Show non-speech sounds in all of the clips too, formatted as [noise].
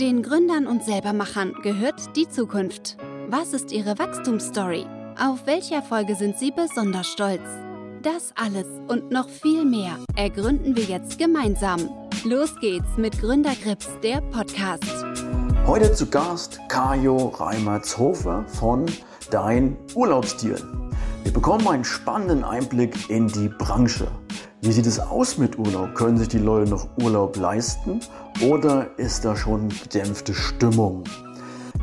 Den Gründern und Selbermachern gehört die Zukunft. Was ist ihre Wachstumsstory? Auf welche Erfolge sind sie besonders stolz? Das alles und noch viel mehr ergründen wir jetzt gemeinsam. Los geht's mit Gründergrips, der Podcast. Heute zu Gast Kajo Reimertshofer von Dein Urlaubstil. Wir bekommen einen spannenden Einblick in die Branche. Wie sieht es aus mit Urlaub? Können sich die Leute noch Urlaub leisten oder ist da schon gedämpfte Stimmung?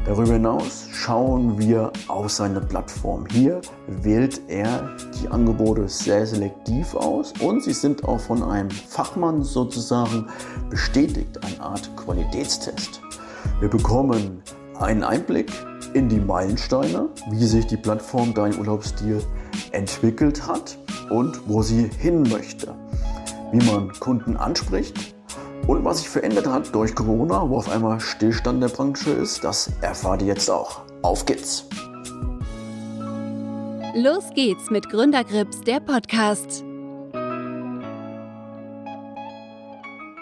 Darüber hinaus schauen wir auf seine Plattform. Hier wählt er die Angebote sehr selektiv aus und sie sind auch von einem Fachmann sozusagen bestätigt, eine Art Qualitätstest. Wir bekommen einen Einblick in die Meilensteine, wie sich die Plattform Dein Urlaubsstil entwickelt hat und wo sie hin möchte. Wie man Kunden anspricht und was sich verändert hat durch Corona, wo auf einmal Stillstand der Branche ist, das erfahrt ihr jetzt auch. Auf geht's! Los geht's mit Gründergrips, der Podcast.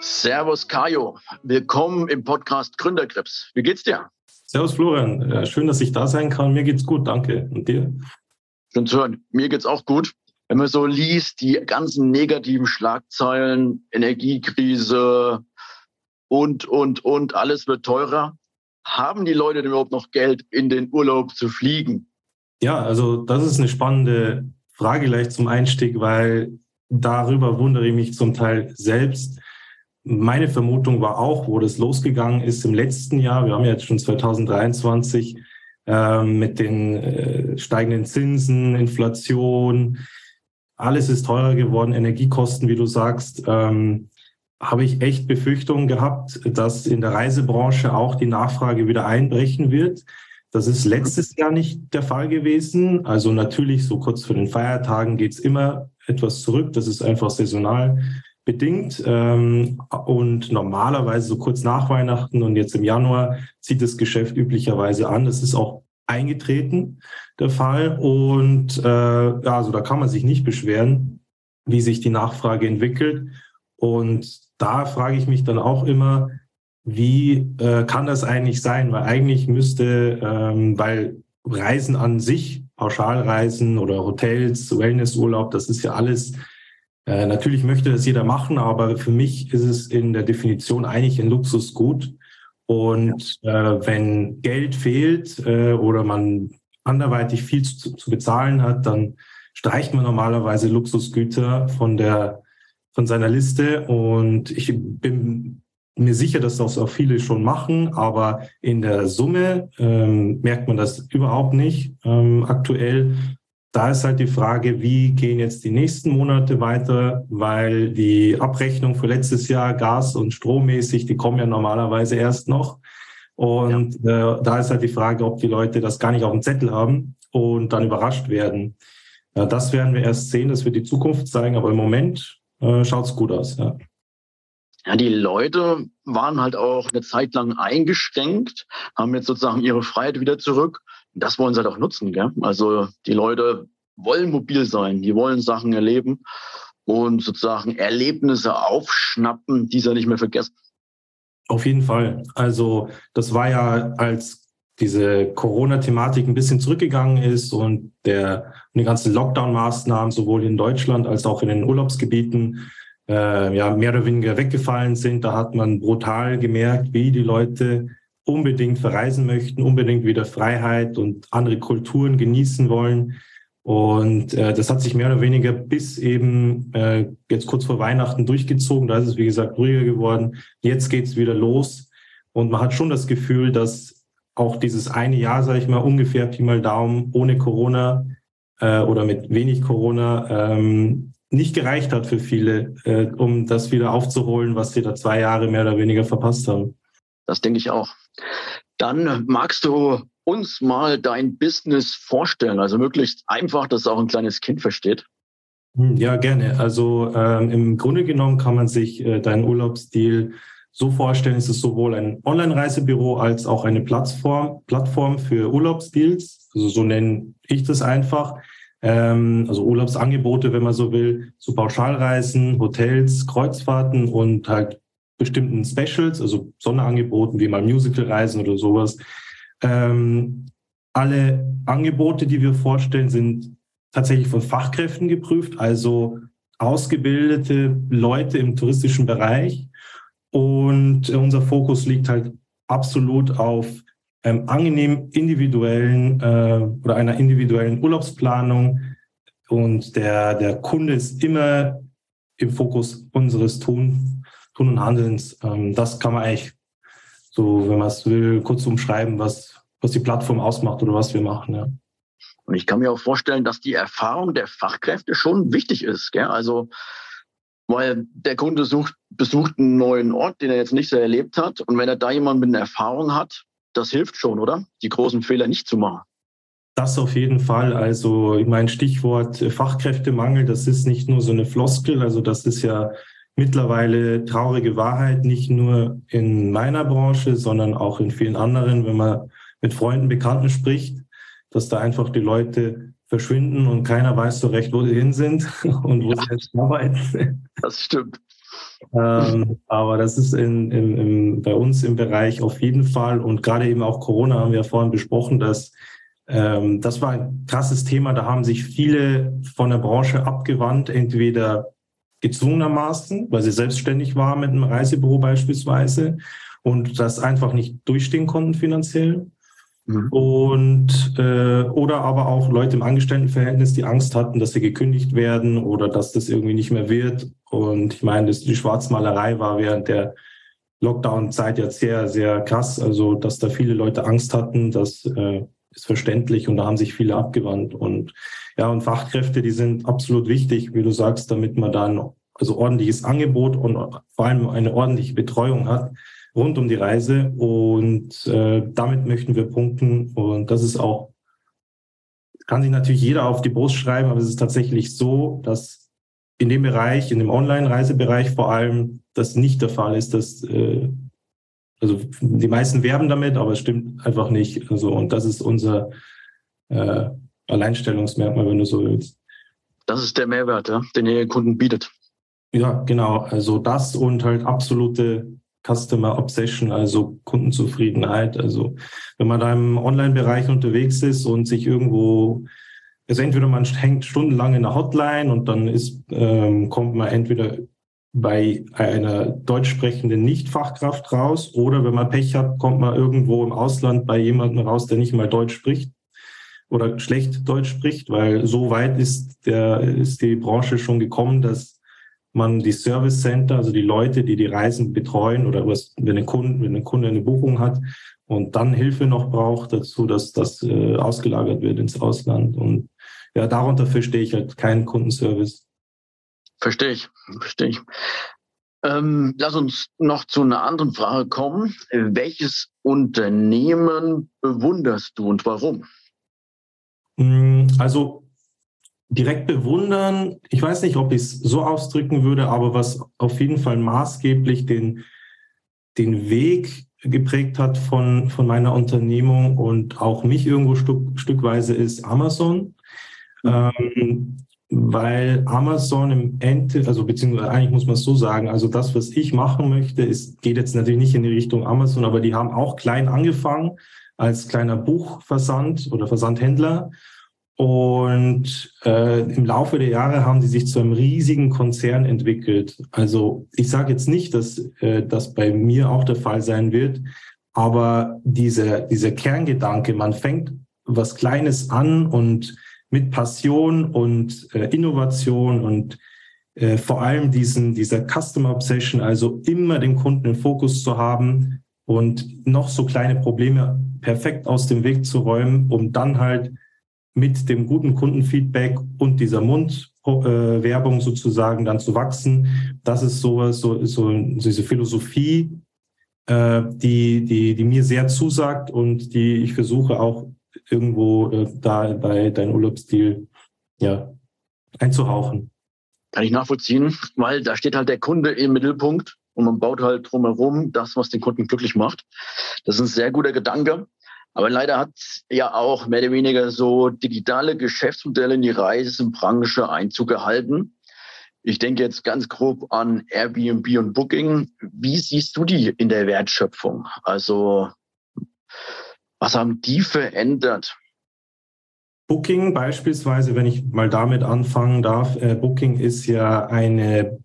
Servus Kajo, willkommen im Podcast Gründergrips. Wie geht's dir? Servus Florian, schön, dass ich da sein kann. Mir geht's gut, danke. Und dir? Schön zu hören. Mir geht's auch gut. Wenn man so liest, die ganzen negativen Schlagzeilen, Energiekrise und, und, und, alles wird teurer. Haben die Leute denn überhaupt noch Geld, in den Urlaub zu fliegen? Ja, also das ist eine spannende Frage gleich zum Einstieg, weil darüber wundere ich mich zum Teil selbst meine Vermutung war auch, wo das losgegangen ist im letzten Jahr, wir haben ja jetzt schon 2023 äh, mit den äh, steigenden Zinsen, Inflation, alles ist teurer geworden, Energiekosten, wie du sagst, ähm, habe ich echt Befürchtungen gehabt, dass in der Reisebranche auch die Nachfrage wieder einbrechen wird. Das ist letztes Jahr nicht der Fall gewesen. Also natürlich, so kurz vor den Feiertagen geht's immer etwas zurück. Das ist einfach saisonal bedingt. Ähm, und normalerweise so kurz nach Weihnachten und jetzt im Januar zieht das Geschäft üblicherweise an. Das ist auch eingetreten, der Fall. Und äh, ja, also da kann man sich nicht beschweren, wie sich die Nachfrage entwickelt. Und da frage ich mich dann auch immer, wie äh, kann das eigentlich sein? Weil eigentlich müsste, ähm, weil Reisen an sich, Pauschalreisen oder Hotels, Wellnessurlaub, das ist ja alles äh, natürlich möchte das jeder machen, aber für mich ist es in der Definition eigentlich ein Luxusgut. Und äh, wenn Geld fehlt äh, oder man anderweitig viel zu, zu, bezahlen hat, dann streicht man normalerweise Luxusgüter von der von seiner Liste. Und ich bin mir sicher, dass das auch viele schon machen, aber in der Summe ähm, merkt man das überhaupt nicht ähm, aktuell da ist halt die Frage, wie gehen jetzt die nächsten Monate weiter, weil die Abrechnung für letztes Jahr Gas- und Strommäßig, die kommen ja normalerweise erst noch. Und ja. äh, da ist halt die Frage, ob die Leute das gar nicht auf dem Zettel haben und dann überrascht werden. Ja, das werden wir erst sehen, das wird die Zukunft zeigen, aber im Moment äh, schaut es gut aus. Ja. Ja, die Leute waren halt auch eine Zeit lang eingeschränkt, haben jetzt sozusagen ihre Freiheit wieder zurück das wollen sie halt auch nutzen. Gell? Also die Leute wollen mobil sein, die wollen Sachen erleben und sozusagen Erlebnisse aufschnappen, die sie nicht mehr vergessen. Auf jeden Fall. Also das war ja, als diese Corona-Thematik ein bisschen zurückgegangen ist und der die ganzen Lockdown-Maßnahmen sowohl in Deutschland als auch in den Urlaubsgebieten äh, ja mehr oder weniger weggefallen sind, da hat man brutal gemerkt, wie die Leute unbedingt verreisen möchten, unbedingt wieder Freiheit und andere Kulturen genießen wollen. Und äh, das hat sich mehr oder weniger bis eben äh, jetzt kurz vor Weihnachten durchgezogen. Da ist es, wie gesagt, ruhiger geworden. Jetzt geht es wieder los. Und man hat schon das Gefühl, dass auch dieses eine Jahr, sage ich mal, ungefähr Pi mal Daumen ohne Corona äh, oder mit wenig Corona ähm, nicht gereicht hat für viele, äh, um das wieder aufzuholen, was sie da zwei Jahre mehr oder weniger verpasst haben. Das denke ich auch. Dann magst du uns mal dein Business vorstellen, also möglichst einfach, dass auch ein kleines Kind versteht. Hm, ja, gerne. Also ähm, im Grunde genommen kann man sich äh, deinen Urlaubsstil so vorstellen, es ist sowohl ein Online-Reisebüro als auch eine Plattform, Plattform für Urlaubsdeals. Also so nenne ich das einfach. Ähm, also Urlaubsangebote, wenn man so will, zu Pauschalreisen, Hotels, Kreuzfahrten und halt bestimmten Specials, also Sonderangeboten wie mal Musicalreisen oder sowas. Ähm, alle Angebote, die wir vorstellen, sind tatsächlich von Fachkräften geprüft, also ausgebildete Leute im touristischen Bereich. Und unser Fokus liegt halt absolut auf einem angenehm individuellen äh, oder einer individuellen Urlaubsplanung. Und der, der Kunde ist immer im Fokus unseres Tun, Tun und Handelns. Ähm, das kann man eigentlich so, wenn man es will, kurz umschreiben, was, was die Plattform ausmacht oder was wir machen. Ja. Und ich kann mir auch vorstellen, dass die Erfahrung der Fachkräfte schon wichtig ist. Gell? Also, weil der Kunde sucht, besucht einen neuen Ort, den er jetzt nicht so erlebt hat. Und wenn er da jemanden mit einer Erfahrung hat, das hilft schon, oder? Die großen Fehler nicht zu machen. Das auf jeden Fall. Also, ich meine, Stichwort Fachkräftemangel, das ist nicht nur so eine Floskel. Also, das ist ja mittlerweile traurige Wahrheit, nicht nur in meiner Branche, sondern auch in vielen anderen, wenn man mit Freunden, Bekannten spricht dass da einfach die Leute verschwinden und keiner weiß so recht, wo sie hin sind [laughs] und wo ja. sie jetzt arbeiten. Das stimmt. ähm, aber das ist in, in, in, bei uns im Bereich auf jeden Fall und gerade eben auch Corona haben wir ja vorhin besprochen, dass ähm, das war ein krasses Thema. Da haben sich viele von der Branche abgewandt, entweder gezwungenermaßen, weil sie selbstständig waren mit einem Reisebüro beispielsweise und das einfach nicht durchstehen konnten finanziell Mhm. Und äh, oder aber auch Leute im Angestelltenverhältnis, die Angst hatten, dass sie gekündigt werden oder dass das irgendwie nicht mehr wird. Und ich meine, das, die Schwarzmalerei war während der Lockdown-Zeit jetzt sehr, sehr krass. Also, dass da viele Leute Angst hatten, das äh, ist verständlich und da haben sich viele abgewandt. Und ja, und Fachkräfte, die sind absolut wichtig, wie du sagst, damit man dann also ordentliches Angebot und vor allem eine ordentliche Betreuung hat rund um die Reise. Und äh, damit möchten wir punkten. Und das ist auch, kann sich natürlich jeder auf die Brust schreiben, aber es ist tatsächlich so, dass in dem Bereich, in dem Online-Reisebereich vor allem, das nicht der Fall ist, dass äh, also die meisten werben damit, aber es stimmt einfach nicht. Also, und das ist unser äh, Alleinstellungsmerkmal, wenn du so willst. Das ist der Mehrwert, ja, den ihr den Kunden bietet. Ja, genau. Also das und halt absolute Customer Obsession, also Kundenzufriedenheit. Also wenn man da im Online-Bereich unterwegs ist und sich irgendwo, also entweder man hängt stundenlang in der Hotline und dann ist, ähm, kommt man entweder bei einer deutsch sprechenden Nicht-Fachkraft raus oder wenn man Pech hat, kommt man irgendwo im Ausland bei jemandem raus, der nicht mal Deutsch spricht oder schlecht Deutsch spricht, weil so weit ist der, ist die Branche schon gekommen, dass man die Service Center, also die Leute, die die Reisen betreuen oder was, wenn ein Kunde, wenn ein Kunde eine Buchung hat und dann Hilfe noch braucht dazu, dass das äh, ausgelagert wird ins Ausland. Und ja, darunter verstehe ich halt keinen Kundenservice. Verstehe ich, verstehe ich. Ähm, lass uns noch zu einer anderen Frage kommen. Welches Unternehmen bewunderst du und warum? Hm, also direkt bewundern, ich weiß nicht, ob ich es so ausdrücken würde, aber was auf jeden Fall maßgeblich den, den Weg geprägt hat von, von meiner Unternehmung und auch mich irgendwo stück, stückweise ist Amazon. Mhm. Ähm, weil Amazon im Ende, also beziehungsweise eigentlich muss man es so sagen, also das, was ich machen möchte, ist, geht jetzt natürlich nicht in die Richtung Amazon, aber die haben auch klein angefangen als kleiner Buchversand oder Versandhändler und äh, im Laufe der Jahre haben die sich zu einem riesigen Konzern entwickelt. Also ich sage jetzt nicht, dass äh, das bei mir auch der Fall sein wird, aber dieser, dieser Kerngedanke, man fängt was Kleines an und mit Passion und äh, Innovation und äh, vor allem diesen, dieser Customer Obsession, also immer den Kunden im Fokus zu haben und noch so kleine Probleme perfekt aus dem Weg zu räumen, um dann halt mit dem guten Kundenfeedback und dieser Mundwerbung äh, sozusagen dann zu wachsen. Das ist so, so, so diese Philosophie, äh, die, die, die mir sehr zusagt und die ich versuche auch irgendwo äh, da bei deinem Urlaubsstil ja, einzuhauchen. Kann ich nachvollziehen, weil da steht halt der Kunde im Mittelpunkt und man baut halt drumherum das, was den Kunden glücklich macht. Das ist ein sehr guter Gedanke. Aber leider hat ja auch mehr oder weniger so digitale Geschäftsmodelle in die Reisebranche Einzug gehalten. Ich denke jetzt ganz grob an Airbnb und Booking. Wie siehst du die in der Wertschöpfung? Also was haben die verändert? Booking beispielsweise, wenn ich mal damit anfangen darf, äh, Booking ist ja eine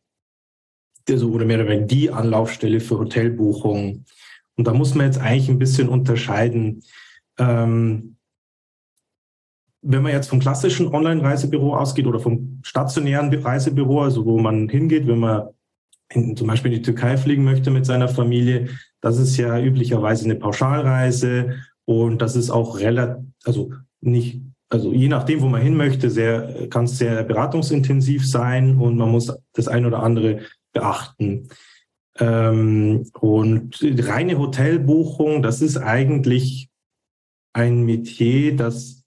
also, oder mehr oder weniger die Anlaufstelle für Hotelbuchungen. Und da muss man jetzt eigentlich ein bisschen unterscheiden. Ähm, wenn man jetzt vom klassischen Online-Reisebüro ausgeht oder vom stationären Reisebüro, also wo man hingeht, wenn man in, zum Beispiel in die Türkei fliegen möchte mit seiner Familie, das ist ja üblicherweise eine Pauschalreise und das ist auch relativ, also nicht, also je nachdem, wo man hin möchte, sehr, kann es sehr beratungsintensiv sein und man muss das ein oder andere beachten. Ähm, und reine Hotelbuchung, das ist eigentlich ein Metier, das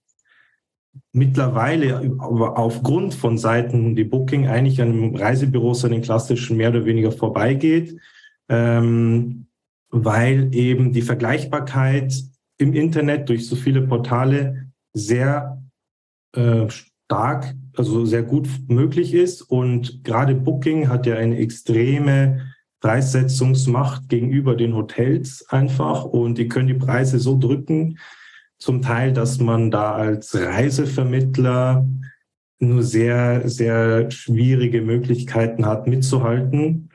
mittlerweile aufgrund von Seiten die Booking eigentlich an Reisebüros an den klassischen mehr oder weniger vorbeigeht, ähm, weil eben die Vergleichbarkeit im Internet durch so viele Portale sehr äh, stark, also sehr gut möglich ist. Und gerade Booking hat ja eine extreme Preissetzungsmacht gegenüber den Hotels einfach und die können die Preise so drücken, zum Teil, dass man da als Reisevermittler nur sehr, sehr schwierige Möglichkeiten hat, mitzuhalten.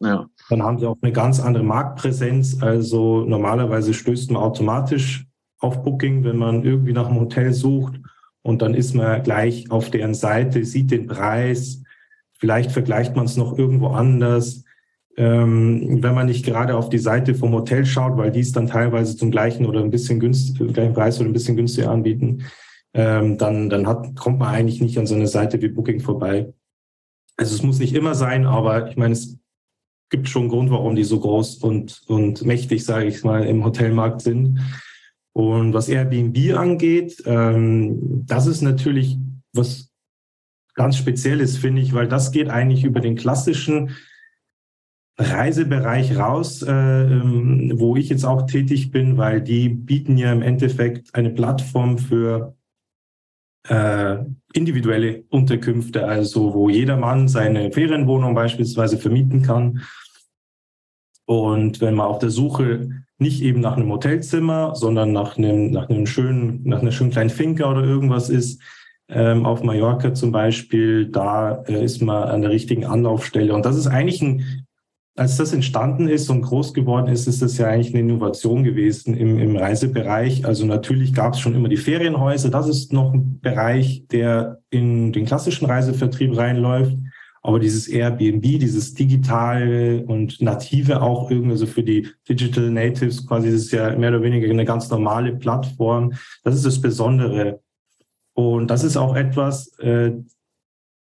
Ja. Dann haben sie auch eine ganz andere Marktpräsenz. Also normalerweise stößt man automatisch auf Booking, wenn man irgendwie nach einem Hotel sucht. Und dann ist man gleich auf deren Seite, sieht den Preis. Vielleicht vergleicht man es noch irgendwo anders. Ähm, wenn man nicht gerade auf die Seite vom Hotel schaut, weil die es dann teilweise zum gleichen oder ein bisschen günstiger, gleichen Preis oder ein bisschen günstiger anbieten, ähm, dann, dann hat, kommt man eigentlich nicht an so eine Seite wie Booking vorbei. Also es muss nicht immer sein, aber ich meine, es gibt schon einen Grund, warum die so groß und, und mächtig, sage ich mal, im Hotelmarkt sind. Und was Airbnb angeht, ähm, das ist natürlich was ganz Spezielles, finde ich, weil das geht eigentlich über den klassischen Reisebereich raus, äh, ähm, wo ich jetzt auch tätig bin, weil die bieten ja im Endeffekt eine Plattform für äh, individuelle Unterkünfte, also wo jedermann seine Ferienwohnung beispielsweise vermieten kann. Und wenn man auf der Suche nicht eben nach einem Hotelzimmer, sondern nach einem, nach einem schönen, nach einer schönen kleinen Finca oder irgendwas ist, ähm, auf Mallorca zum Beispiel, da äh, ist man an der richtigen Anlaufstelle. Und das ist eigentlich ein als das entstanden ist und groß geworden ist, ist das ja eigentlich eine Innovation gewesen im, im Reisebereich. Also natürlich gab es schon immer die Ferienhäuser. Das ist noch ein Bereich, der in den klassischen Reisevertrieb reinläuft. Aber dieses Airbnb, dieses digitale und native auch irgendwie, also für die Digital Natives quasi, das ist ja mehr oder weniger eine ganz normale Plattform. Das ist das Besondere. Und das ist auch etwas, äh,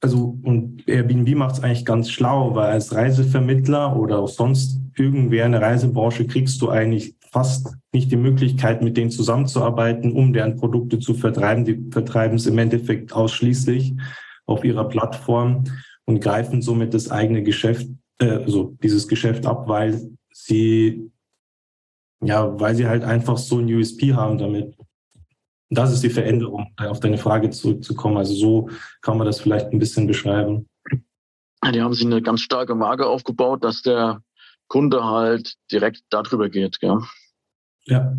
also und Airbnb macht es eigentlich ganz schlau, weil als Reisevermittler oder auch sonst irgendwer in der Reisebranche kriegst du eigentlich fast nicht die Möglichkeit, mit denen zusammenzuarbeiten, um deren Produkte zu vertreiben. Die vertreiben es im Endeffekt ausschließlich auf ihrer Plattform und greifen somit das eigene Geschäft, äh, also dieses Geschäft ab, weil sie ja, weil sie halt einfach so ein USP haben damit. Das ist die Veränderung, auf deine Frage zurückzukommen. Also so kann man das vielleicht ein bisschen beschreiben. Die haben sich eine ganz starke Marke aufgebaut, dass der Kunde halt direkt darüber geht. Gell? Ja.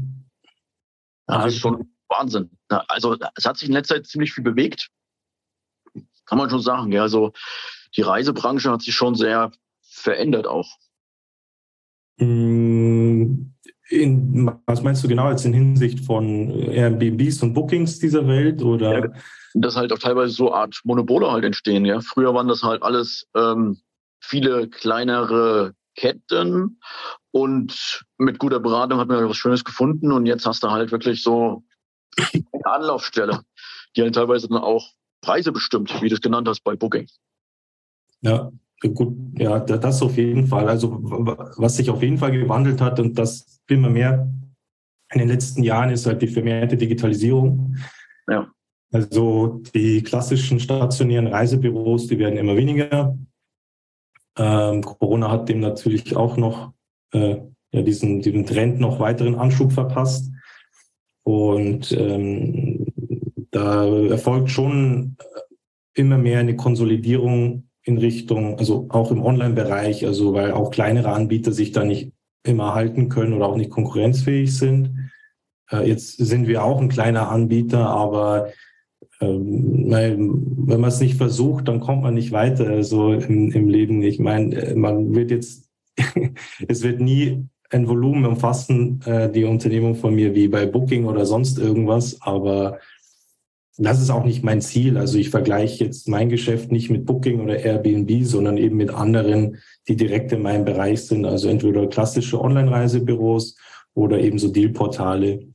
Das ist schon Wahnsinn. Also es hat sich in letzter Zeit ziemlich viel bewegt. Kann man schon sagen. Gell? Also die Reisebranche hat sich schon sehr verändert auch. Mm, in, was meinst du genau jetzt in Hinsicht von Airbnbs und Bookings dieser Welt oder? Ja, dass halt auch teilweise so Art Monopole halt entstehen. Ja, früher waren das halt alles ähm, viele kleinere Ketten und mit guter Beratung hat man halt was Schönes gefunden und jetzt hast du halt wirklich so eine Anlaufstelle, die halt teilweise dann auch Preise bestimmt, wie du es genannt hast bei Booking. Ja, Gut, ja, das auf jeden Fall. Also was sich auf jeden Fall gewandelt hat und das immer mehr in den letzten Jahren ist halt die vermehrte Digitalisierung. Ja. Also die klassischen stationären Reisebüros, die werden immer weniger. Ähm, Corona hat dem natürlich auch noch äh, ja, diesen, diesen Trend noch weiteren Anschub verpasst. Und ähm, da erfolgt schon immer mehr eine Konsolidierung in Richtung, also auch im Online-Bereich, also weil auch kleinere Anbieter sich da nicht immer halten können oder auch nicht konkurrenzfähig sind. Äh, jetzt sind wir auch ein kleiner Anbieter, aber ähm, wenn man es nicht versucht, dann kommt man nicht weiter also im, im Leben. Ich meine, äh, man wird jetzt, [laughs] es wird nie ein Volumen umfassen, äh, die Unternehmung von mir wie bei Booking oder sonst irgendwas, aber das ist auch nicht mein Ziel. Also ich vergleiche jetzt mein Geschäft nicht mit Booking oder Airbnb, sondern eben mit anderen, die direkt in meinem Bereich sind. Also entweder klassische Online-Reisebüros oder eben so Dealportale.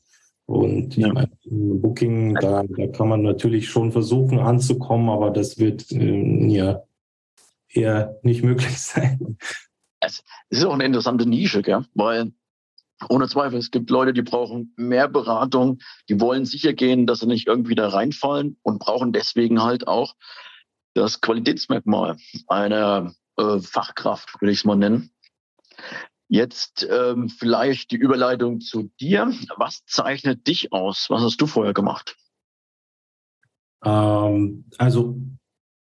Und ja. meine, Booking, da, da kann man natürlich schon versuchen anzukommen, aber das wird äh, ja eher nicht [laughs] möglich sein. Es ist auch eine interessante Nische, gell? weil ohne Zweifel, es gibt Leute, die brauchen mehr Beratung, die wollen sicher gehen, dass sie nicht irgendwie da reinfallen und brauchen deswegen halt auch das Qualitätsmerkmal einer äh, Fachkraft, will ich es mal nennen. Jetzt ähm, vielleicht die Überleitung zu dir. Was zeichnet dich aus? Was hast du vorher gemacht? Ähm, also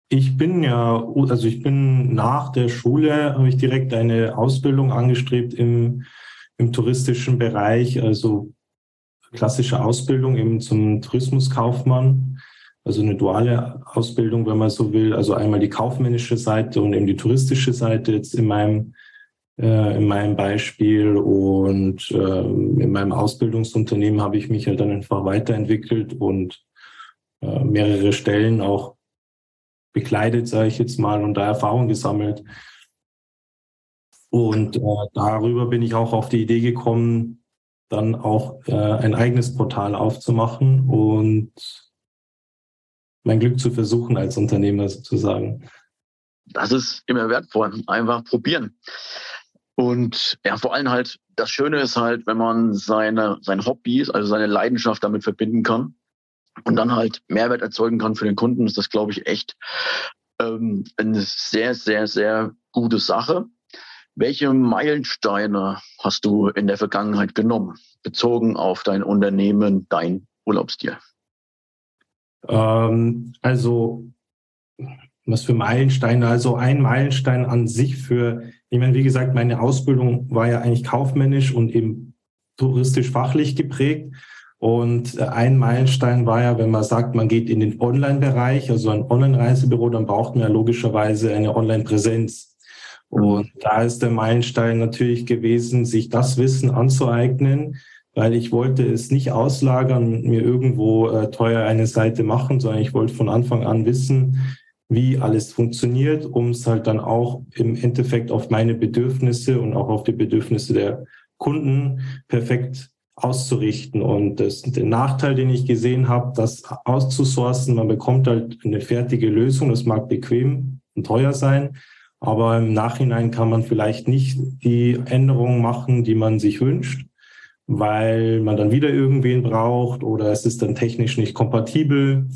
ich bin ja, also ich bin nach der Schule, habe ich direkt eine Ausbildung angestrebt im, im touristischen Bereich, also klassische Ausbildung eben zum Tourismuskaufmann, also eine duale Ausbildung, wenn man so will, also einmal die kaufmännische Seite und eben die touristische Seite jetzt in meinem äh, in meinem Beispiel und äh, in meinem Ausbildungsunternehmen habe ich mich halt dann einfach weiterentwickelt und äh, mehrere Stellen auch bekleidet, sage ich jetzt mal, und da Erfahrung gesammelt. Und äh, darüber bin ich auch auf die Idee gekommen, dann auch äh, ein eigenes Portal aufzumachen und mein Glück zu versuchen als Unternehmer sozusagen. Das ist immer wertvoll. Einfach probieren. Und ja, vor allem halt, das Schöne ist halt, wenn man seine, sein Hobby, also seine Leidenschaft damit verbinden kann und dann halt Mehrwert erzeugen kann für den Kunden, ist das, glaube ich, echt ähm, eine sehr, sehr, sehr gute Sache. Welche Meilensteine hast du in der Vergangenheit genommen, bezogen auf dein Unternehmen, dein Urlaubsstil? Ähm, also was für Meilensteine? Also ein Meilenstein an sich für, ich meine, wie gesagt, meine Ausbildung war ja eigentlich kaufmännisch und eben touristisch fachlich geprägt. Und ein Meilenstein war ja, wenn man sagt, man geht in den Online-Bereich, also ein Online-Reisebüro, dann braucht man ja logischerweise eine Online-Präsenz. Und da ist der Meilenstein natürlich gewesen, sich das Wissen anzueignen, weil ich wollte es nicht auslagern, mir irgendwo äh, teuer eine Seite machen, sondern ich wollte von Anfang an wissen, wie alles funktioniert, um es halt dann auch im Endeffekt auf meine Bedürfnisse und auch auf die Bedürfnisse der Kunden perfekt auszurichten. Und das, der Nachteil, den ich gesehen habe, das auszusourcen, man bekommt halt eine fertige Lösung, das mag bequem und teuer sein, aber im Nachhinein kann man vielleicht nicht die Änderungen machen, die man sich wünscht, weil man dann wieder irgendwen braucht oder es ist dann technisch nicht kompatibel.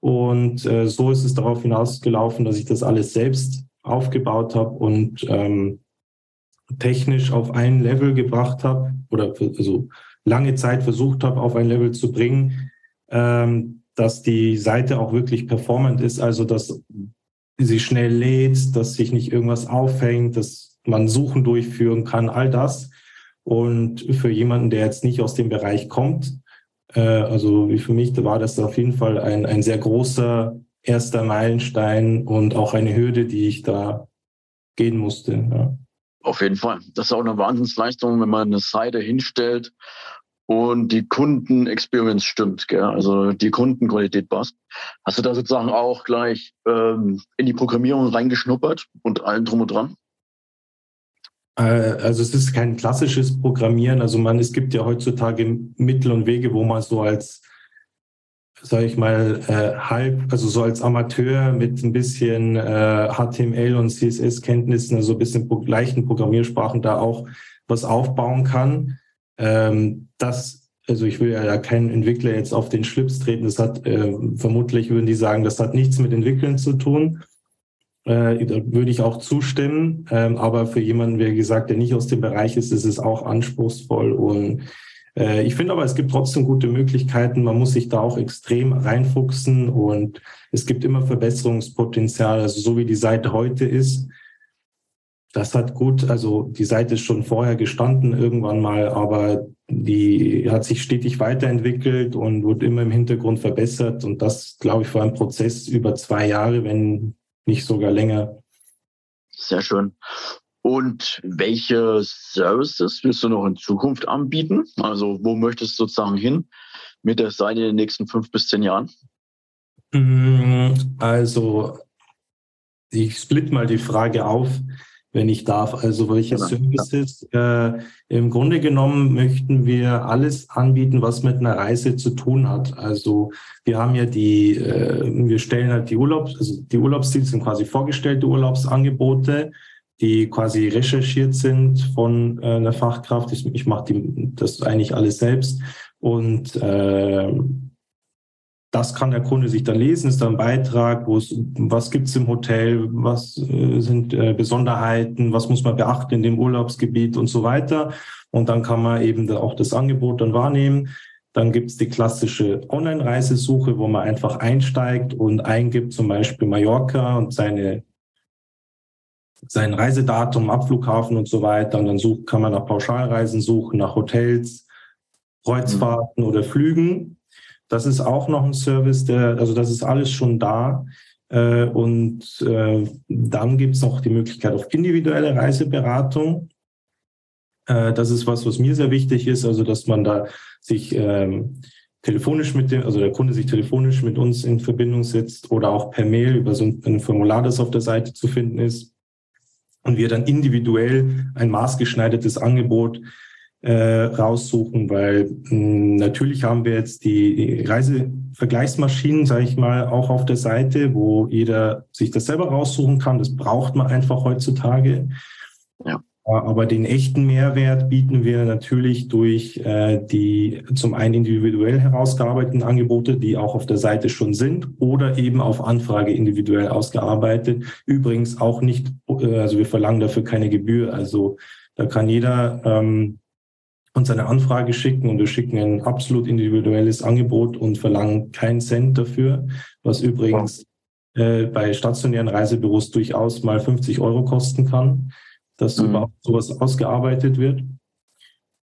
Und äh, so ist es darauf hinausgelaufen, dass ich das alles selbst aufgebaut habe und ähm, technisch auf ein Level gebracht habe oder für, also lange Zeit versucht habe, auf ein Level zu bringen, ähm, dass die Seite auch wirklich performant ist, also dass sie schnell lädt, dass sich nicht irgendwas aufhängt, dass man Suchen durchführen kann, all das. Und für jemanden, der jetzt nicht aus dem Bereich kommt, äh, also wie für mich da war das auf jeden Fall ein, ein sehr großer erster Meilenstein und auch eine Hürde, die ich da gehen musste. Ja. Auf jeden Fall. Das ist auch eine Wahnsinnsleistung, wenn man eine Seite hinstellt und die Kundenexperience stimmt, gell? also die Kundenqualität passt. Hast du da sozusagen auch gleich ähm, in die Programmierung reingeschnuppert und allen drum und dran? Äh, also es ist kein klassisches Programmieren. Also man, es gibt ja heutzutage Mittel und Wege, wo man so als, sage ich mal, äh, halb, also so als Amateur mit ein bisschen äh, HTML und CSS-Kenntnissen, also ein bisschen pro leichten Programmiersprachen da auch was aufbauen kann. Ähm, das, also ich will ja keinen Entwickler jetzt auf den Schlips treten. Das hat äh, vermutlich würden die sagen, das hat nichts mit Entwickeln zu tun äh, würde ich auch zustimmen. Ähm, aber für jemanden, wie gesagt, der nicht aus dem Bereich ist, ist es auch anspruchsvoll. Und Äh, ich finde aber, es gibt trotzdem gute Möglichkeiten. Man muss sich da auch extrem reinfuchsen und es gibt immer Verbesserungspotenzial. Also so wie die Seite heute ist, das hat gut, also die Seite ist schon vorher gestanden irgendwann mal, aber die hat sich stetig weiterentwickelt und wird immer im Hintergrund verbessert. Und das, glaube ich, war ein Prozess über zwei Jahre, wenn nicht sogar länger. Sehr schön. Und welche Services willst du noch in Zukunft anbieten? Also wo möchtest du sozusagen hin mit der Seite in den nächsten fünf bis zehn Jahren? Mm, also ich split mal die Frage auf, wenn ich darf. Also welche genau. Services? Äh, Im Grunde genommen möchten wir alles anbieten, was mit einer Reise zu tun hat. Also wir haben ja die, äh, wir stellen halt die Urlaubs, also die Urlaubsziele sind quasi vorgestellte Urlaubsangebote die quasi recherchiert sind von äh, einer Fachkraft. Ich, ich mache das eigentlich alles selbst. Und äh, das kann der Kunde sich dann lesen, ist dann ein Beitrag, wo es, was gibt's im Hotel, was äh, sind äh, Besonderheiten, was muss man beachten in dem Urlaubsgebiet und so weiter. Und dann kann man eben auch das Angebot dann wahrnehmen. Dann gibt's die klassische Online-Reisesuche, wo man einfach einsteigt und eingibt zum Beispiel Mallorca und seine sein Reisedatum, Abflughafen und so weiter. Und dann sucht, kann man nach Pauschalreisen suchen, nach Hotels, Kreuzfahrten mhm. oder Flügen. Das ist auch noch ein Service, der, also das ist alles schon da. Äh, und äh, dann gibt es noch die Möglichkeit auf individuelle Reiseberatung. Äh, das ist was, was mir sehr wichtig ist, also dass man da sich ähm, telefonisch mit dem, also der Kunde sich telefonisch mit uns in Verbindung setzt oder auch per Mail über so ein Formular, das auf der Seite zu finden ist und wir dann individuell ein maßgeschneidertes Angebot äh, raussuchen, weil mh, natürlich haben wir jetzt die Reisevergleichsmaschinen, sage ich mal, auch auf der Seite, wo jeder sich das selber raussuchen kann. Das braucht man einfach heutzutage. Ja. Aber den echten Mehrwert bieten wir natürlich durch äh, die zum einen individuell herausgearbeiteten Angebote, die auch auf der Seite schon sind, oder eben auf Anfrage individuell ausgearbeitet. Übrigens auch nicht, äh, also wir verlangen dafür keine Gebühr. Also da kann jeder ähm, uns eine Anfrage schicken und wir schicken ein absolut individuelles Angebot und verlangen keinen Cent dafür, was übrigens äh, bei stationären Reisebüros durchaus mal 50 Euro kosten kann dass mhm. überhaupt sowas ausgearbeitet wird.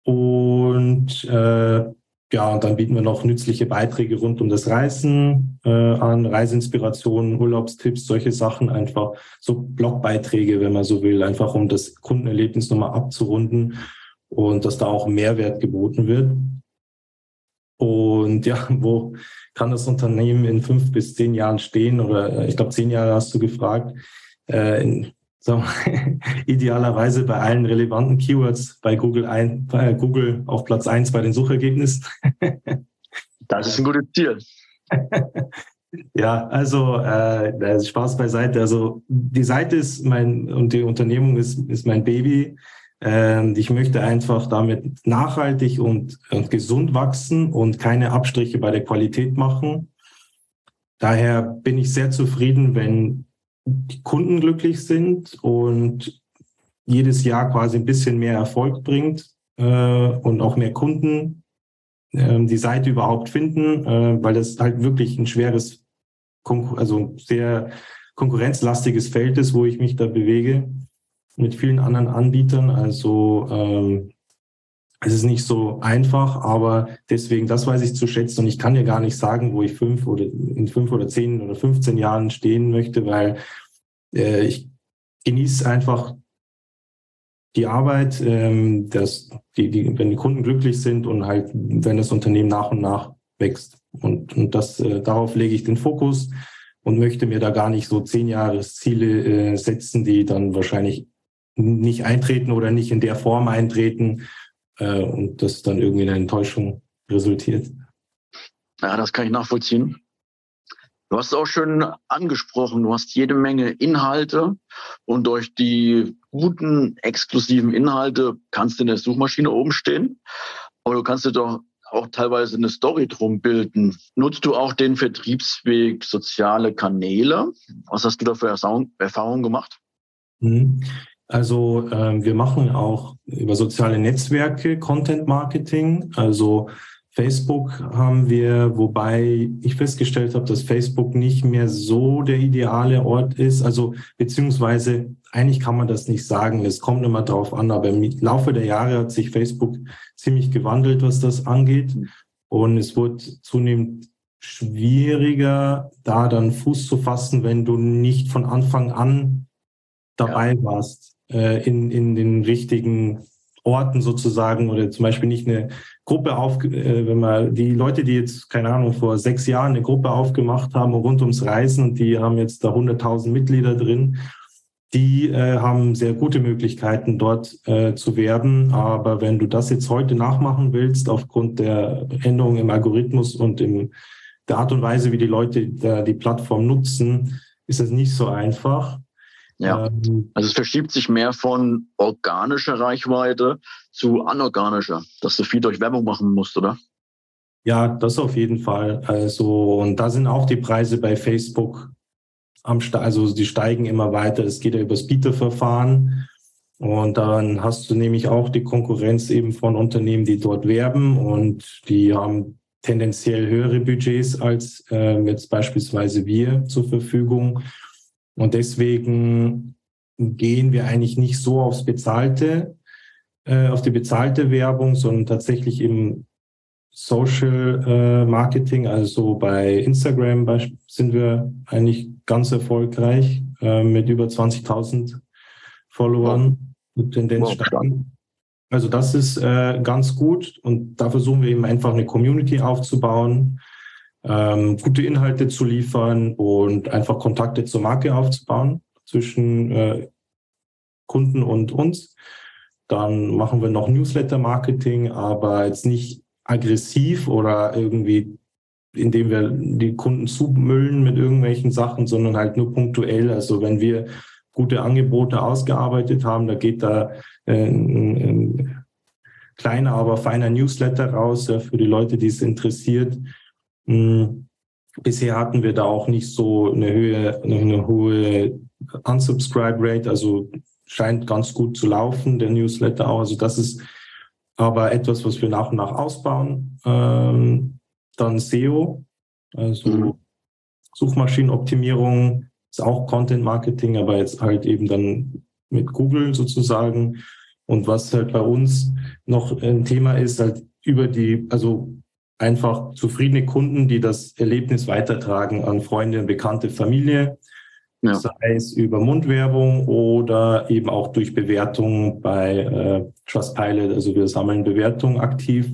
Und äh, ja, und dann bieten wir noch nützliche Beiträge rund um das Reisen äh, an, Reiseinspirationen, Urlaubstipps, solche Sachen, einfach so Blogbeiträge, wenn man so will, einfach um das Kundenerlebnis nochmal abzurunden und dass da auch Mehrwert geboten wird. Und ja, wo kann das Unternehmen in fünf bis zehn Jahren stehen? Oder äh, ich glaube, zehn Jahre hast du gefragt. Äh, in, so, [laughs] idealerweise bei allen relevanten Keywords bei Google, ein, bei Google auf Platz eins bei den Suchergebnissen. [laughs] das ist ein gutes Ziel. [laughs] ja, also äh, Spaß beiseite. Also die Seite ist mein und die Unternehmung ist, ist mein Baby. Ähm, ich möchte einfach damit nachhaltig und, und gesund wachsen und keine Abstriche bei der Qualität machen. Daher bin ich sehr zufrieden, wenn die Kunden glücklich sind und jedes Jahr quasi ein bisschen mehr Erfolg bringt äh, und auch mehr Kunden äh, die Seite überhaupt finden, äh, weil das halt wirklich ein schweres, Konkur also sehr konkurrenzlastiges Feld ist, wo ich mich da bewege mit vielen anderen Anbietern. Also ähm, es ist nicht so einfach, aber deswegen, das weiß ich zu schätzen. Und ich kann dir gar nicht sagen, wo ich fünf oder in fünf oder zehn oder 15 Jahren stehen möchte, weil äh, ich genieße einfach die Arbeit, ähm, dass die, die, wenn die Kunden glücklich sind und halt, wenn das Unternehmen nach und nach wächst. Und, und das, äh, darauf lege ich den Fokus und möchte mir da gar nicht so zehn Jahresziele äh, setzen, die dann wahrscheinlich nicht eintreten oder nicht in der Form eintreten, äh, und das dann irgendwie in einer Enttäuschung resultiert. Ja, das kann ich nachvollziehen. Du hast es auch schön angesprochen, du hast jede Menge Inhalte und durch die guten, exklusiven Inhalte kannst du in der Suchmaschine oben stehen, aber du kannst dir doch auch teilweise eine Story drum bilden. Nutzt du auch den Vertriebsweg soziale Kanäle? Was hast du da für Erfahrungen gemacht? Mhm. Also ähm, wir machen auch über soziale Netzwerke Content Marketing. Also Facebook haben wir, wobei ich festgestellt habe, dass Facebook nicht mehr so der ideale Ort ist. Also beziehungsweise eigentlich kann man das nicht sagen. Es kommt immer drauf an, aber im Laufe der Jahre hat sich Facebook ziemlich gewandelt, was das angeht. Und es wird zunehmend schwieriger, da dann Fuß zu fassen, wenn du nicht von Anfang an dabei ja. warst, äh, in, in den richtigen Orten sozusagen oder zum Beispiel nicht eine Gruppe auf, äh, wenn man die Leute, die jetzt, keine Ahnung, vor sechs Jahren eine Gruppe aufgemacht haben rund ums Reisen und die haben jetzt da 100.000 Mitglieder drin, die äh, haben sehr gute Möglichkeiten dort äh, zu werben. Aber wenn du das jetzt heute nachmachen willst, aufgrund der Änderungen im Algorithmus und im, der Art und Weise, wie die Leute da die Plattform nutzen, ist das nicht so einfach. Ja, ähm, also es verschiebt sich mehr von organischer Reichweite zu anorganischer, dass du viel durch Werbung machen musst, oder? Ja, das auf jeden Fall. Also, und da sind auch die Preise bei Facebook am Ste also die steigen immer weiter. Es geht ja übers Bieterverfahren. Und dann hast du nämlich auch die Konkurrenz eben von Unternehmen, die dort werben und die haben tendenziell höhere Budgets als äh, jetzt beispielsweise wir zur Verfügung. Und deswegen gehen wir eigentlich nicht so aufs Bezahlte, äh, auf die bezahlte Werbung, sondern tatsächlich im Social äh, Marketing, also bei Instagram sind wir eigentlich ganz erfolgreich äh, mit über 20.000 Followern, mit Tendenz wow. Also das ist äh, ganz gut und da versuchen wir eben einfach eine Community aufzubauen, ähm, gute Inhalte zu liefern und einfach Kontakte zur Marke aufzubauen zwischen äh, Kunden und uns. Dann machen wir noch Newsletter-Marketing, aber jetzt nicht aggressiv oder irgendwie, indem wir die Kunden zumüllen mit irgendwelchen Sachen, sondern halt nur punktuell. Also wenn wir gute Angebote ausgearbeitet haben, da geht da äh, ein, ein kleiner, aber feiner Newsletter raus ja, für die Leute, die es interessiert. Hm, bisher hatten wir da auch nicht so eine Höhe, eine hohe Unsubscribe Rate, also scheint ganz gut zu laufen, der Newsletter auch. Also das ist aber etwas, was wir nach und nach ausbauen. Ähm, dann SEO, also mhm. Suchmaschinenoptimierung ist auch Content Marketing, aber jetzt halt eben dann mit Google sozusagen. Und was halt bei uns noch ein Thema ist, halt über die, also einfach zufriedene Kunden, die das Erlebnis weitertragen an Freunde und bekannte Familie, ja. sei es über Mundwerbung oder eben auch durch Bewertungen bei äh, Trustpilot. Also wir sammeln Bewertungen aktiv,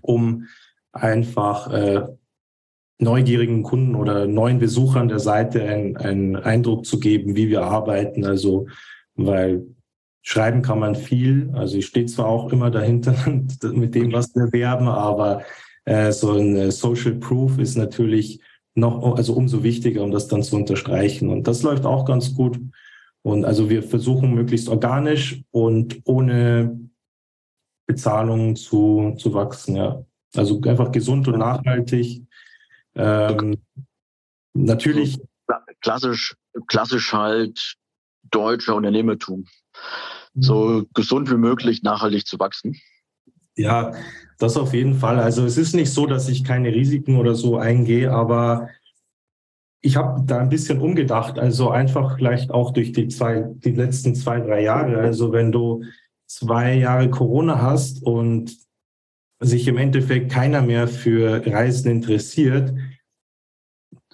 um einfach äh, neugierigen Kunden oder neuen Besuchern der Seite einen, einen Eindruck zu geben, wie wir arbeiten. Also weil Schreiben kann man viel. Also ich stehe zwar auch immer dahinter [laughs] mit dem, was wir werben, aber äh, so ein äh, Social Proof ist natürlich noch, also umso wichtiger, um das dann zu unterstreichen. Und das läuft auch ganz gut. Und also wir versuchen möglichst organisch und ohne Bezahlung zu, zu wachsen, ja. Also einfach gesund und nachhaltig. Ähm, natürlich. Klassisch, klassisch halt deutscher Unternehmertum so gesund wie möglich nachhaltig zu wachsen? Ja, das auf jeden Fall. Also es ist nicht so, dass ich keine Risiken oder so eingehe, aber ich habe da ein bisschen umgedacht. Also einfach vielleicht auch durch die zwei, die letzten zwei, drei Jahre. Also wenn du zwei Jahre Corona hast und sich im Endeffekt keiner mehr für Reisen interessiert,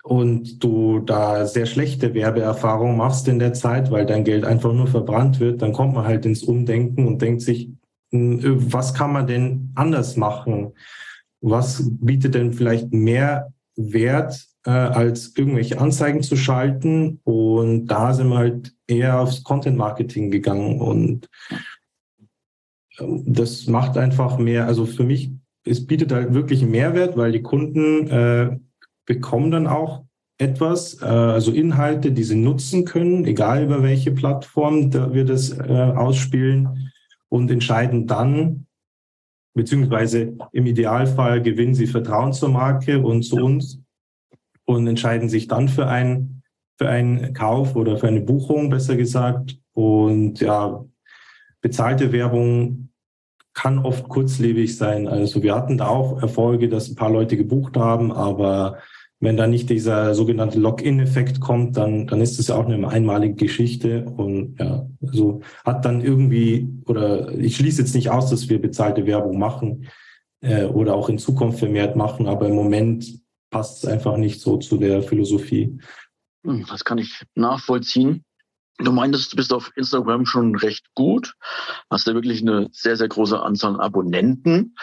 und du da sehr schlechte Werbeerfahrungen machst in der Zeit, weil dein Geld einfach nur verbrannt wird, dann kommt man halt ins Umdenken und denkt sich, hm, was kann man denn anders machen? Was bietet denn vielleicht mehr Wert, äh, als irgendwelche Anzeigen zu schalten? Und da sind wir halt eher aufs Content Marketing gegangen und ähm, das macht einfach mehr, also für mich, es bietet halt wirklich einen Mehrwert, weil die Kunden äh, bekommen dann auch etwas, äh, also Inhalte, die sie nutzen können, egal über welche Plattform wir das äh, ausspielen und entscheiden dann, beziehungsweise im Idealfall gewinnen sie Vertrauen zur Marke und zu uns und entscheiden sich dann für ein für einen Kauf oder für eine Buchung, besser gesagt. Und ja, bezahlte Werbung kann oft kurzlebig sein. Also wir hatten da auch Erfolge, dass ein paar Leute gebucht haben, aber wenn da nicht dieser sogenannte Login-Effekt kommt, dann, dann ist es ja auch eine einmalige Geschichte und ja, also hat dann irgendwie, oder ich schließe jetzt nicht aus, dass wir bezahlte Werbung machen äh, oder auch in Zukunft vermehrt machen, aber im Moment passt es einfach nicht so zu der Philosophie. Hm, das kann ich nachvollziehen. Du meintest, du bist auf Instagram schon recht gut, hast da wirklich eine sehr, sehr große Anzahl an Abonnenten.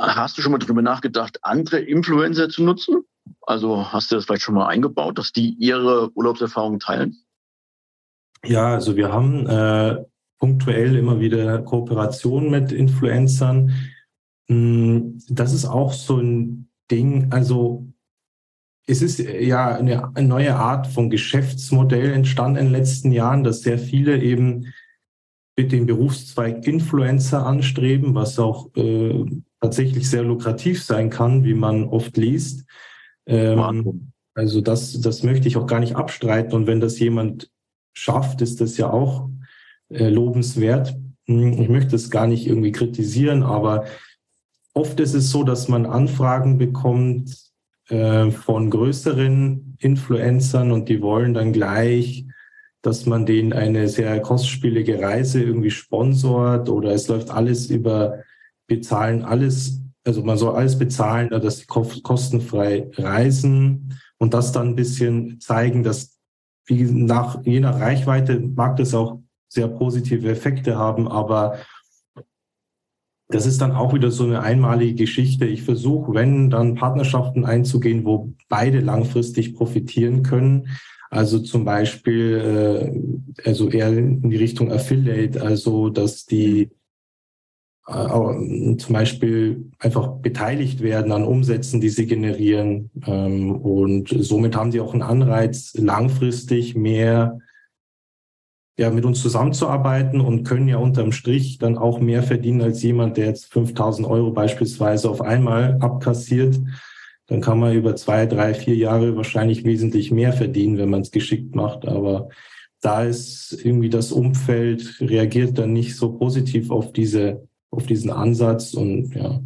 Hast du schon mal darüber nachgedacht, andere Influencer zu nutzen? Also hast du das vielleicht schon mal eingebaut, dass die ihre Urlaubserfahrungen teilen? Ja, also wir haben äh, punktuell immer wieder Kooperationen mit Influencern. Hm, das ist auch so ein Ding. Also es ist ja eine, eine neue Art von Geschäftsmodell entstanden in den letzten Jahren, dass sehr viele eben mit dem Berufszweig Influencer anstreben, was auch äh, tatsächlich sehr lukrativ sein kann, wie man oft liest. Ähm, also das, das möchte ich auch gar nicht abstreiten. Und wenn das jemand schafft, ist das ja auch äh, lobenswert. Hm, ich möchte es gar nicht irgendwie kritisieren, aber oft ist es so, dass man Anfragen bekommt, äh, von größeren Influencern und die wollen dann gleich, dass man denen eine sehr kostspielige Reise irgendwie sponsort oder es läuft alles über, bezahlen alles, also man soll alles bezahlen, dass sie kostenfrei reisen und das dann ein bisschen zeigen, dass wie nach, je nach Reichweite mag das auch sehr positive Effekte haben, aber das ist dann auch wieder so eine einmalige Geschichte. Ich versuche, wenn dann Partnerschaften einzugehen, wo beide langfristig profitieren können. Also zum Beispiel, äh, also eher in die Richtung Affiliate, also dass die äh, zum Beispiel einfach beteiligt werden an Umsätzen, die sie generieren. Ähm, und somit haben sie auch einen Anreiz, langfristig mehr ja, mit uns zusammenzuarbeiten und können ja unterm Strich dann auch mehr verdienen als jemand, der jetzt 5000 Euro beispielsweise auf einmal abkassiert. Dann kann man über zwei, drei, vier Jahre wahrscheinlich wesentlich mehr verdienen, wenn man es geschickt macht. Aber da ist irgendwie das Umfeld reagiert dann nicht so positiv auf diese, auf diesen Ansatz und ja.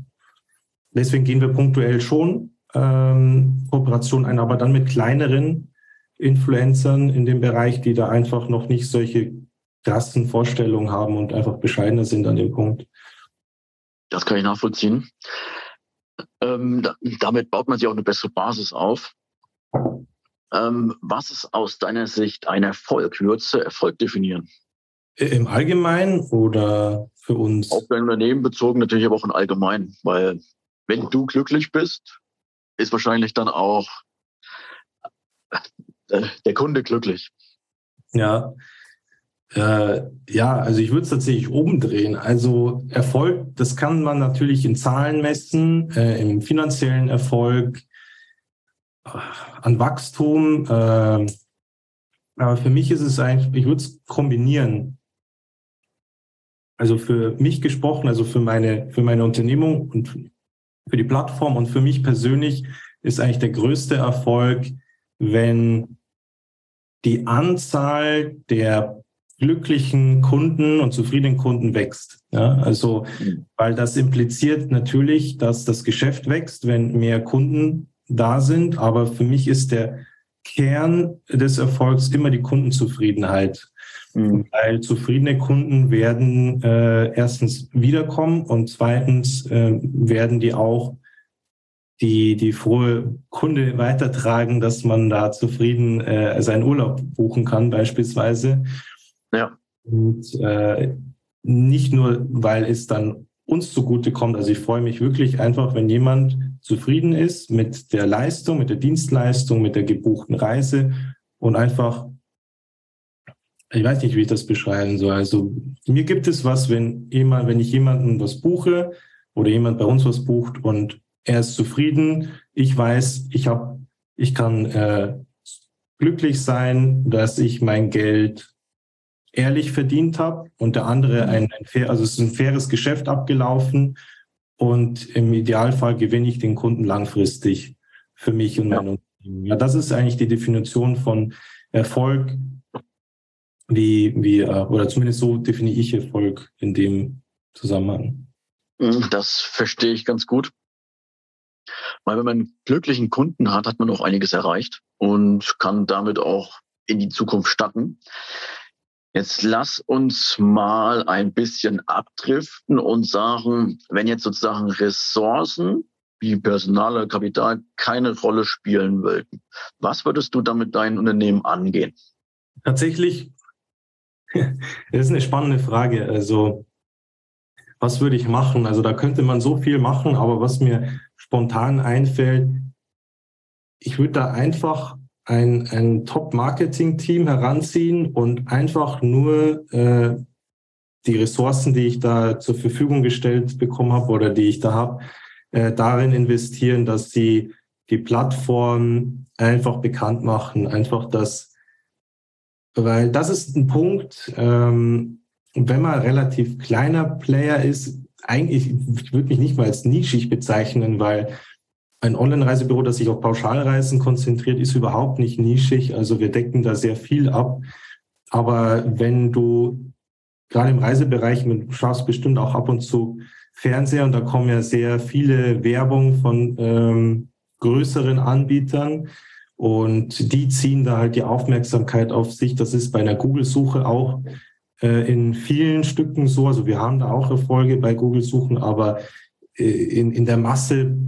Deswegen gehen wir punktuell schon ähm, Kooperation ein, aber dann mit kleineren Influencern in dem Bereich, die da einfach noch nicht solche krassen Vorstellungen haben und einfach bescheidener sind an dem Punkt. Das kann ich nachvollziehen. Ähm, da, damit baut man sich auch eine bessere Basis auf. Ähm, was ist aus deiner Sicht ein Erfolg? Würdest du Erfolg definieren? Im Allgemeinen oder für uns? Auf dein Unternehmen bezogen, natürlich aber auch im Allgemeinen. Weil wenn du glücklich bist, ist wahrscheinlich dann auch äh, der Kunde glücklich. Ja. Äh, ja, also ich würde es tatsächlich umdrehen. Also Erfolg, das kann man natürlich in Zahlen messen, äh, im finanziellen Erfolg, äh, an Wachstum. Äh, aber für mich ist es eigentlich, ich würde es kombinieren. Also für mich gesprochen, also für meine, für meine Unternehmung und für die Plattform und für mich persönlich ist eigentlich der größte Erfolg, wenn die Anzahl der glücklichen Kunden und zufriedenen Kunden wächst. Ja, also, weil das impliziert natürlich, dass das Geschäft wächst, wenn mehr Kunden da sind. Aber für mich ist der Kern des Erfolgs immer die Kundenzufriedenheit. Mhm. Weil zufriedene Kunden werden äh, erstens wiederkommen und zweitens äh, werden die auch die, die frohe Kunde weitertragen, dass man da zufrieden äh, seinen Urlaub buchen kann, beispielsweise. Ja. Und äh, nicht nur, weil es dann uns zugute kommt. Also ich freue mich wirklich einfach, wenn jemand zufrieden ist mit der Leistung, mit der Dienstleistung, mit der gebuchten Reise und einfach, ich weiß nicht, wie ich das beschreiben soll. Also mir gibt es was, wenn jemand, wenn ich jemanden was buche oder jemand bei uns was bucht und er ist zufrieden, ich weiß, ich habe, ich kann äh, glücklich sein, dass ich mein Geld ehrlich verdient habe und der andere ein, ein fair, also es ist ein faires Geschäft abgelaufen und im Idealfall gewinne ich den Kunden langfristig für mich und mein Unternehmen. Ja, das ist eigentlich die Definition von Erfolg, wie, wie, äh, oder zumindest so definiere ich Erfolg in dem Zusammenhang. Mhm, das verstehe ich ganz gut. Weil wenn man einen glücklichen Kunden hat, hat man auch einiges erreicht und kann damit auch in die Zukunft starten. Jetzt lass uns mal ein bisschen abdriften und sagen, wenn jetzt sozusagen Ressourcen wie Personal Kapital keine Rolle spielen wollten, was würdest du damit dein Unternehmen angehen? Tatsächlich, das ist eine spannende Frage. Also, was würde ich machen? Also, da könnte man so viel machen, aber was mir spontan einfällt, ich würde da einfach ein, ein Top-Marketing-Team heranziehen und einfach nur äh, die Ressourcen, die ich da zur Verfügung gestellt bekommen habe oder die ich da habe, äh, darin investieren, dass sie die Plattform einfach bekannt machen, einfach das, weil das ist ein Punkt, ähm, wenn man relativ kleiner Player ist, eigentlich, ich würde mich nicht mal als nischig bezeichnen, weil ein Online-Reisebüro, das sich auf Pauschalreisen konzentriert, ist überhaupt nicht nischig. Also wir decken da sehr viel ab. Aber wenn du gerade im Reisebereich, du schaust bestimmt auch ab und zu Fernseher und da kommen ja sehr viele Werbung von ähm, größeren Anbietern und die ziehen da halt die Aufmerksamkeit auf sich. Das ist bei einer Google-Suche auch äh, in vielen Stücken so. Also wir haben da auch Erfolge bei Google-Suchen, aber äh, in, in der Masse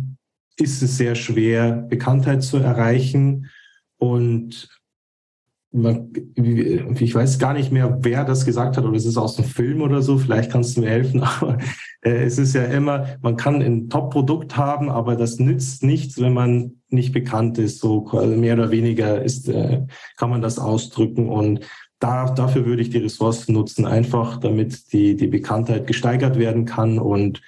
ist es sehr schwer, Bekanntheit zu erreichen. Und man, ich weiß gar nicht mehr, wer das gesagt hat, oder es ist aus dem Film oder so, vielleicht kannst du mir helfen, [laughs] aber äh, es ist ja immer, man kann ein Top-Produkt haben, aber das nützt nichts, wenn man nicht bekannt ist. So mehr oder weniger ist, äh, kann man das ausdrücken. Und da, dafür würde ich die Ressourcen nutzen, einfach damit die, die Bekanntheit gesteigert werden kann und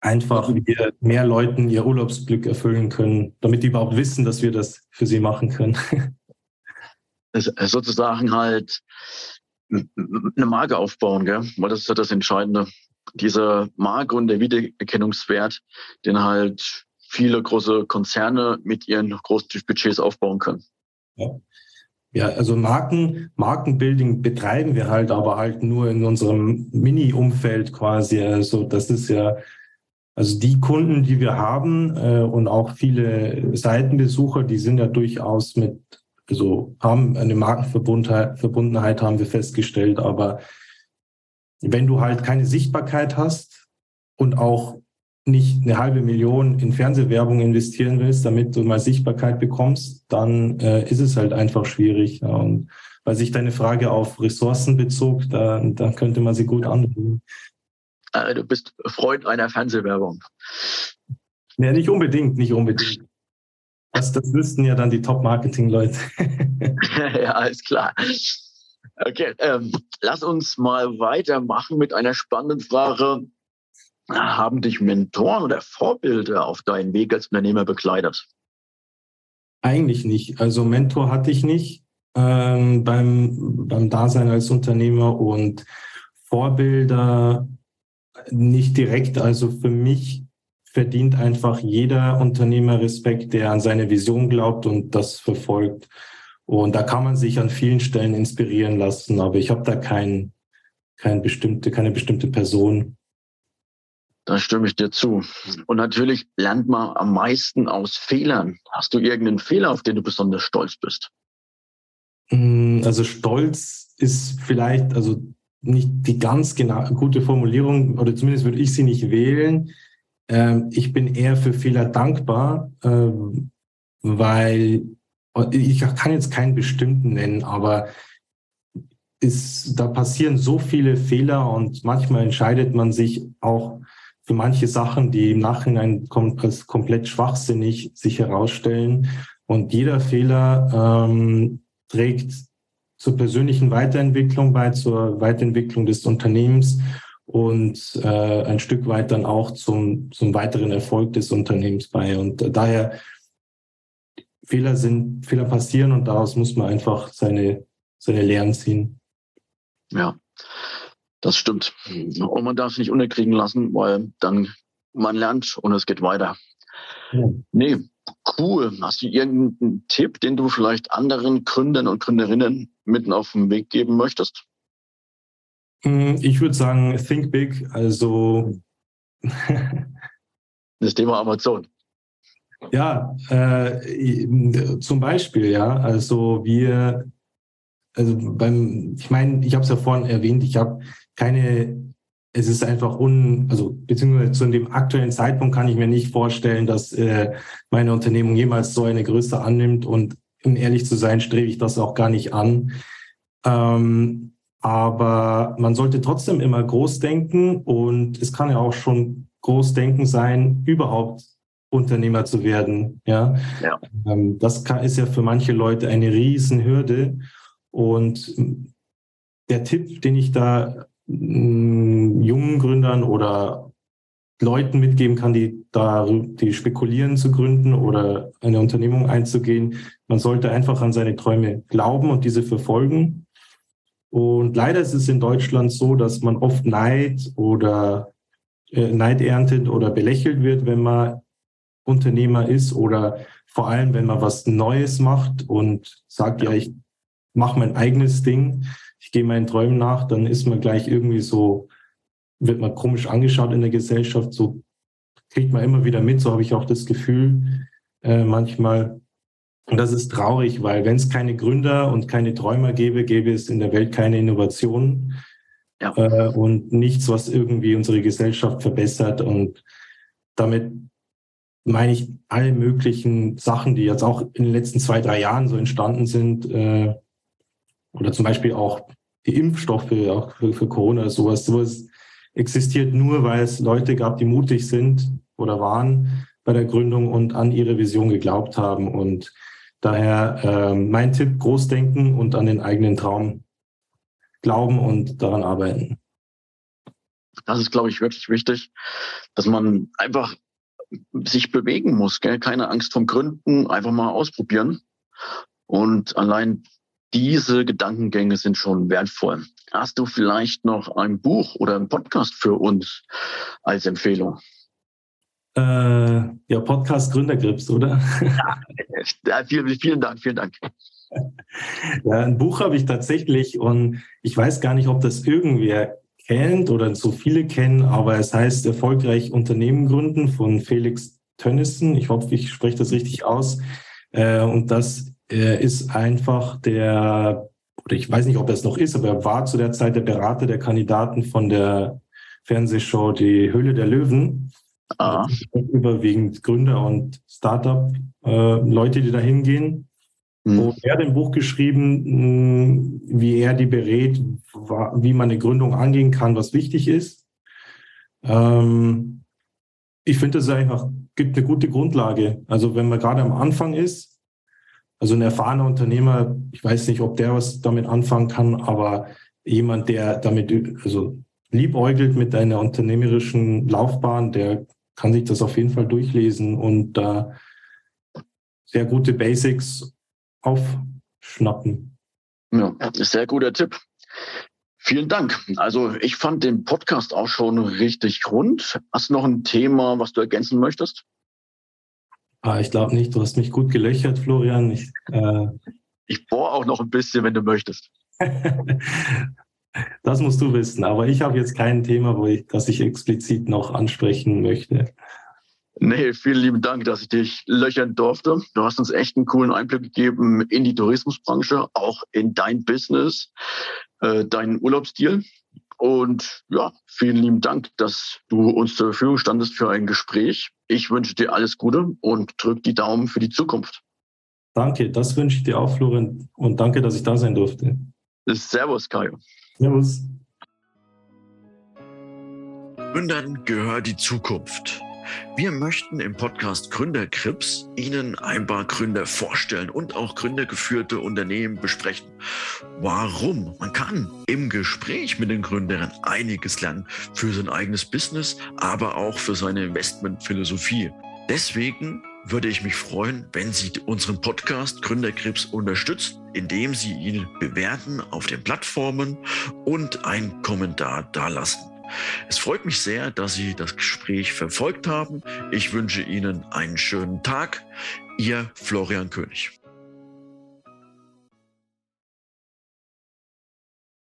einfach wir mehr Leuten ihr Urlaubsglück erfüllen können, damit die überhaupt wissen, dass wir das für sie machen können. [laughs] sozusagen halt eine Marke aufbauen, gell? weil das ist ja das Entscheidende. Diese Marke und der Wiedererkennungswert, den halt viele große Konzerne mit ihren großen Budgets aufbauen können. Ja. Ja, also Marken, Markenbuilding betreiben wir halt, aber halt nur in unserem Mini-Umfeld quasi. Also das ist ja also die Kunden, die wir haben äh, und auch viele Seitenbesucher, die sind ja durchaus mit, also haben eine Markenverbundenheit Verbundenheit haben wir festgestellt. Aber wenn du halt keine Sichtbarkeit hast und auch nicht eine halbe Million in Fernsehwerbung investieren willst, damit du mal Sichtbarkeit bekommst, dann äh, ist es halt einfach schwierig. Ja. Und weil sich deine Frage auf Ressourcen bezog, da, da könnte man sie gut anwenden. Äh, du bist Freund einer Fernsehwerbung. Ja, nicht unbedingt, nicht unbedingt. Das, das wüssten ja dann die Top-Marketing-Leute. [laughs] [laughs] ja, alles klar. Okay, ähm, lass uns mal weitermachen mit einer spannenden Frage. Haben dich Mentoren oder Vorbilder auf deinen Weg als Unternehmer begleitet? Eigentlich nicht. Also Mentor hatte ich nicht ähm, beim, beim Dasein als Unternehmer und Vorbilder nicht direkt. Also für mich verdient einfach jeder Unternehmer Respekt, der an seine Vision glaubt und das verfolgt. Und da kann man sich an vielen Stellen inspirieren lassen, aber ich habe da kein, kein bestimmte, keine bestimmte Person. Da stimme ich dir zu. Und natürlich lernt man am meisten aus Fehlern. Hast du irgendeinen Fehler, auf den du besonders stolz bist? Mm, also Stolz ist vielleicht, also nicht die ganz genau, gute Formulierung, oder zumindest würde ich sie nicht wählen. Ähm, ich bin eher für Fehler dankbar, ähm, weil ich kann jetzt keinen bestimmten nennen, aber ist, da passieren so viele Fehler und manchmal entscheidet man sich auch für manche Sachen, die im Nachhinein als komplett schwachsinnig sich herausstellen. Und jeder Fehler ähm, trägt zur persönlichen Weiterentwicklung bei, zur Weiterentwicklung des Unternehmens und äh, ein Stück weit dann auch zum, zum weiteren Erfolg des Unternehmens bei. Und äh, daher Fehler sind, Fehler passieren und daraus muss man einfach seine, seine Lehren ziehen. Ja, das stimmt. Und man darf es nicht unerkriegen lassen, weil dann man lernt und es geht weiter. Ja. Nee, Cool. Hast du irgendeinen Tipp, den du vielleicht anderen Gründern und Gründerinnen mitten auf den Weg geben möchtest? Hm, ich würde sagen, think big. Also [laughs] das Thema Amazon. Ja, äh, zum Beispiel, ja. Also wir, also beim, ich meine, ich habe es ja vorhin erwähnt, ich habe keine es ist einfach un, also beziehungsweise zu dem aktuellen Zeitpunkt kann ich mir nicht vorstellen, dass äh, meine Unternehmung jemals so eine Größe annimmt und um ehrlich zu sein, strebe ich das auch gar nicht an. Ähm, aber man sollte trotzdem immer groß denken und es kann ja auch schon groß denken sein, überhaupt Unternehmer zu werden. Ja, ja. Ähm, das kann, ist ja für manche Leute eine Riesenhürde und der Tipp, den ich da jungen Gründern oder Leuten mitgeben kann, die da, die spekulieren zu gründen oder eine Unternehmung einzugehen. Man sollte einfach an seine Träume glauben und diese verfolgen. Und leider ist es in Deutschland so, dass man oft Neid oder äh, Neid erntet oder belächelt wird, wenn man Unternehmer ist oder vor allem, wenn man was Neues macht und sagt, ja, ich mache mein eigenes Ding ich gehe meinen Träumen nach, dann ist man gleich irgendwie so, wird man komisch angeschaut in der Gesellschaft, so kriegt man immer wieder mit, so habe ich auch das Gefühl äh, manchmal. Und das ist traurig, weil wenn es keine Gründer und keine Träumer gäbe, gäbe es in der Welt keine Innovationen ja. äh, und nichts, was irgendwie unsere Gesellschaft verbessert. Und damit meine ich alle möglichen Sachen, die jetzt auch in den letzten zwei, drei Jahren so entstanden sind, äh, oder zum Beispiel auch die Impfstoffe auch für, für Corona, sowas, sowas existiert nur, weil es Leute gab, die mutig sind oder waren bei der Gründung und an ihre Vision geglaubt haben. Und daher äh, mein Tipp, groß denken und an den eigenen Traum glauben und daran arbeiten. Das ist, glaube ich, wirklich wichtig, dass man einfach sich bewegen muss. Gell? Keine Angst vom Gründen, einfach mal ausprobieren. Und allein diese Gedankengänge sind schon wertvoll. Hast du vielleicht noch ein Buch oder einen Podcast für uns als Empfehlung? Äh, ja, Podcast Gründergrips, oder? ja, vielen, vielen Dank, vielen Dank. [laughs] Ja, ein Buch habe ich tatsächlich und ich weiß gar nicht, ob das irgendwer kennt oder so viele kennen, aber es heißt Erfolgreich Unternehmen gründen von Felix Tönnissen. Ich hoffe, ich spreche das richtig aus. Äh, und das er ist einfach der, oder ich weiß nicht, ob er es noch ist, aber er war zu der Zeit der Berater der Kandidaten von der Fernsehshow Die Höhle der Löwen. Ah. Überwiegend Gründer und Startup-Leute, äh, die da hingehen. Mhm. Und er hat ein Buch geschrieben, wie er die berät, wie man eine Gründung angehen kann, was wichtig ist. Ähm, ich finde, das einfach gibt eine gute Grundlage. Also wenn man gerade am Anfang ist, also ein erfahrener Unternehmer, ich weiß nicht, ob der was damit anfangen kann, aber jemand, der damit also liebäugelt mit einer unternehmerischen Laufbahn, der kann sich das auf jeden Fall durchlesen und da äh, sehr gute Basics aufschnappen. Ja, sehr guter Tipp. Vielen Dank. Also ich fand den Podcast auch schon richtig rund. Hast du noch ein Thema, was du ergänzen möchtest? Ah, ich glaube nicht. Du hast mich gut gelöchert, Florian. Ich, äh, ich bohre auch noch ein bisschen, wenn du möchtest. [laughs] das musst du wissen. Aber ich habe jetzt kein Thema, wo ich, das ich explizit noch ansprechen möchte. Nee, vielen lieben Dank, dass ich dich löchern durfte. Du hast uns echt einen coolen Einblick gegeben in die Tourismusbranche, auch in dein Business, äh, deinen Urlaubsstil. Und ja, vielen lieben Dank, dass du uns zur Verfügung standest für ein Gespräch. Ich wünsche dir alles Gute und drück die Daumen für die Zukunft. Danke, das wünsche ich dir auch, Florian. Und danke, dass ich da sein durfte. Servus, Kajo. Servus. Gründern gehört die Zukunft. Wir möchten im Podcast Gründerkrips Ihnen ein paar Gründer vorstellen und auch gründergeführte Unternehmen besprechen. Warum? Man kann im Gespräch mit den Gründern einiges lernen für sein eigenes Business, aber auch für seine Investmentphilosophie. Deswegen würde ich mich freuen, wenn Sie unseren Podcast Gründerkrebs unterstützen, indem Sie ihn bewerten auf den Plattformen und einen Kommentar dalassen. Es freut mich sehr, dass Sie das Gespräch verfolgt haben. Ich wünsche Ihnen einen schönen Tag. Ihr Florian König.